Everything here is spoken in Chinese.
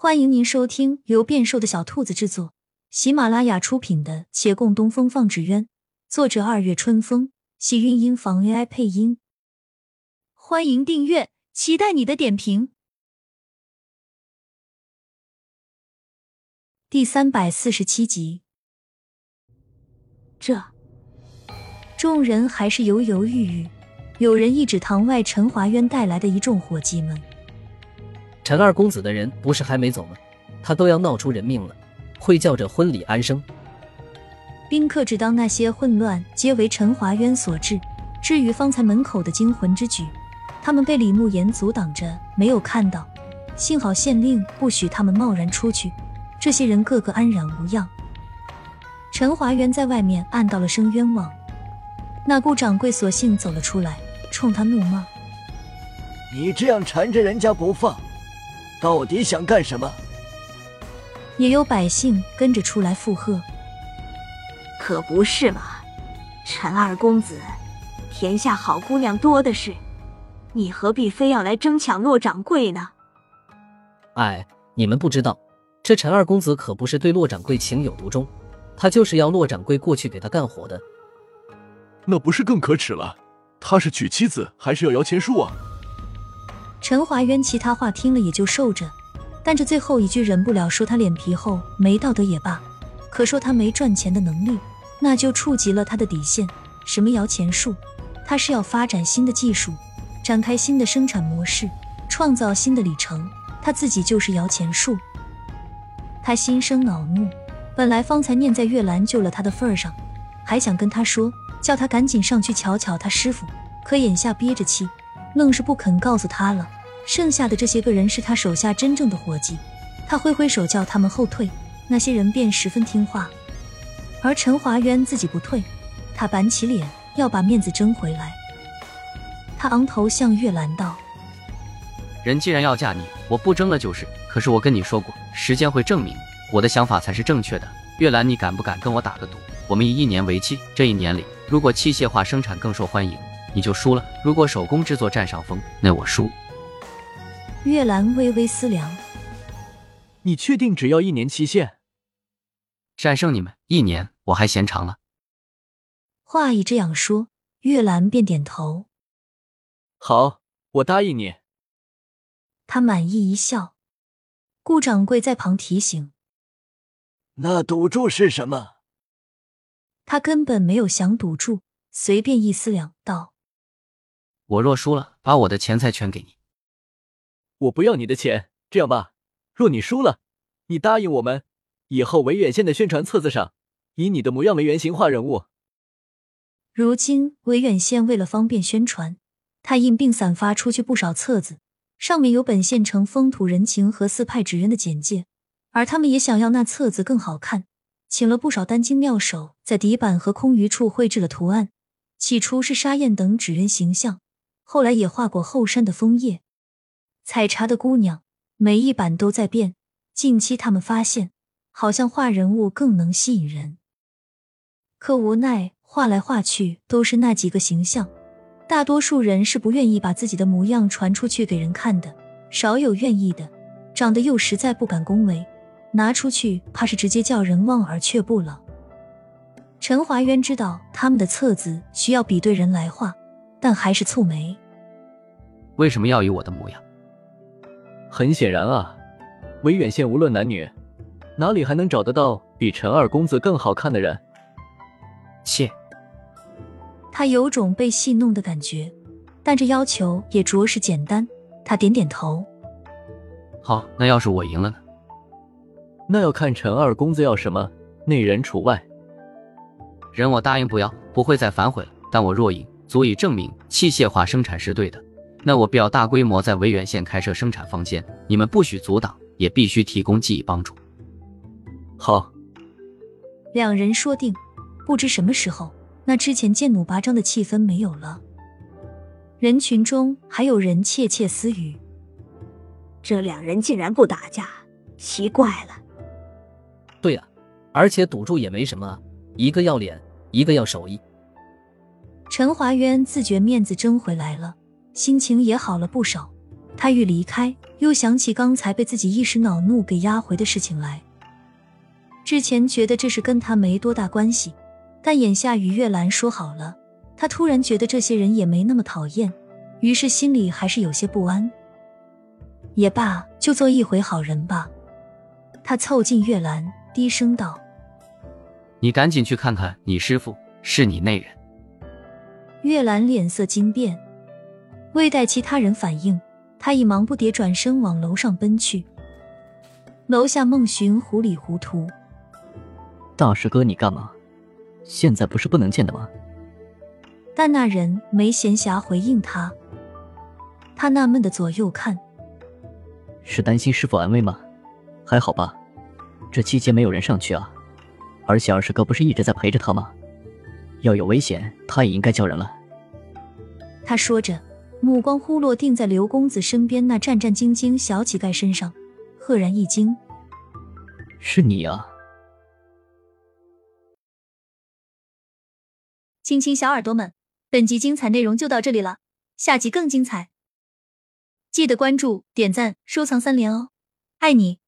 欢迎您收听由变瘦的小兔子制作、喜马拉雅出品的《且共东风放纸鸢》，作者二月春风，喜韵音房 AI 配音。欢迎订阅，期待你的点评。第三百四十七集，这众人还是犹犹豫豫。有人一指堂外陈华渊带来的一众伙计们。陈二公子的人不是还没走吗？他都要闹出人命了，会叫这婚礼安生？宾客只当那些混乱皆为陈华渊所致。至于方才门口的惊魂之举，他们被李慕言阻挡着，没有看到。幸好县令不许他们贸然出去，这些人个个安然无恙。陈华渊在外面按到了声冤枉，那顾掌柜索性走了出来，冲他怒骂：“你这样缠着人家不放！”到底想干什么？也有百姓跟着出来附和。可不是嘛，陈二公子，天下好姑娘多的是，你何必非要来争抢骆掌柜呢？哎，你们不知道，这陈二公子可不是对骆掌柜情有独钟，他就是要骆掌柜过去给他干活的。那不是更可耻了？他是娶妻子，还是要摇钱树啊？陈华渊其他话听了也就受着，但这最后一句忍不了说他脸皮厚、没道德也罢，可说他没赚钱的能力，那就触及了他的底线。什么摇钱树？他是要发展新的技术，展开新的生产模式，创造新的里程。他自己就是摇钱树。他心生恼怒，本来方才念在月兰救了他的份儿上，还想跟他说，叫他赶紧上去瞧瞧他师傅，可眼下憋着气。愣是不肯告诉他了，剩下的这些个人是他手下真正的伙计。他挥挥手叫他们后退，那些人便十分听话。而陈华渊自己不退，他板起脸要把面子争回来。他昂头向月兰道：“人既然要嫁你，我不争了就是。可是我跟你说过，时间会证明我的想法才是正确的。月兰，你敢不敢跟我打个赌？我们以一年为期，这一年里，如果器械化生产更受欢迎。”你就输了。如果手工制作占上风，那我输。月兰微微思量，你确定只要一年期限？战胜你们一年，我还嫌长了。话一这样说，月兰便点头。好，我答应你。他满意一笑。顾掌柜在旁提醒：“那赌注是什么？”他根本没有想赌注，随便一思量，道。我若输了，把我的钱财全给你。我不要你的钱。这样吧，若你输了，你答应我们，以后维远县的宣传册子上，以你的模样为原型画人物。如今维远县为了方便宣传，他印并散发出去不少册子，上面有本县城风土人情和四派纸人的简介。而他们也想要那册子更好看，请了不少丹精妙手，在底板和空余处绘制了图案。起初是沙燕等纸人形象。后来也画过后山的枫叶，采茶的姑娘，每一版都在变。近期他们发现，好像画人物更能吸引人。可无奈画来画去都是那几个形象，大多数人是不愿意把自己的模样传出去给人看的，少有愿意的。长得又实在不敢恭维，拿出去怕是直接叫人望而却步了。陈华渊知道他们的册子需要比对人来画。但还是蹙眉。为什么要以我的模样？很显然啊，维远县无论男女，哪里还能找得到比陈二公子更好看的人？切！他有种被戏弄的感觉，但这要求也着实简单。他点点头。好，那要是我赢了呢？那要看陈二公子要什么，内人除外。人我答应不要，不会再反悔了。但我若赢。足以证明器械化生产是对的，那我必要大规模在维远县开设生产房间，你们不许阻挡，也必须提供记忆帮助。好，两人说定。不知什么时候，那之前剑弩拔张的气氛没有了，人群中还有人窃窃私语：这两人竟然不打架，奇怪了。对呀，而且赌注也没什么，一个要脸，一个要手艺。陈华渊自觉面子争回来了，心情也好了不少。他欲离开，又想起刚才被自己一时恼怒给压回的事情来。之前觉得这事跟他没多大关系，但眼下与月兰说好了，他突然觉得这些人也没那么讨厌，于是心里还是有些不安。也罢，就做一回好人吧。他凑近月兰，低声道：“你赶紧去看看你师傅，是你那人。”月兰脸色惊变，未待其他人反应，他已忙不迭转身往楼上奔去。楼下，孟寻糊里糊涂：“大师哥，你干嘛？现在不是不能见的吗？”但那人没闲暇回应他。他纳闷的左右看，是担心师傅安危吗？还好吧，这期间没有人上去啊。而且二师哥不是一直在陪着他吗？要有危险，他也应该叫人了。他说着，目光忽落定在刘公子身边那战战兢兢小乞丐身上，赫然一惊：“是你啊！”亲亲小耳朵们，本集精彩内容就到这里了，下集更精彩，记得关注、点赞、收藏三连哦，爱你！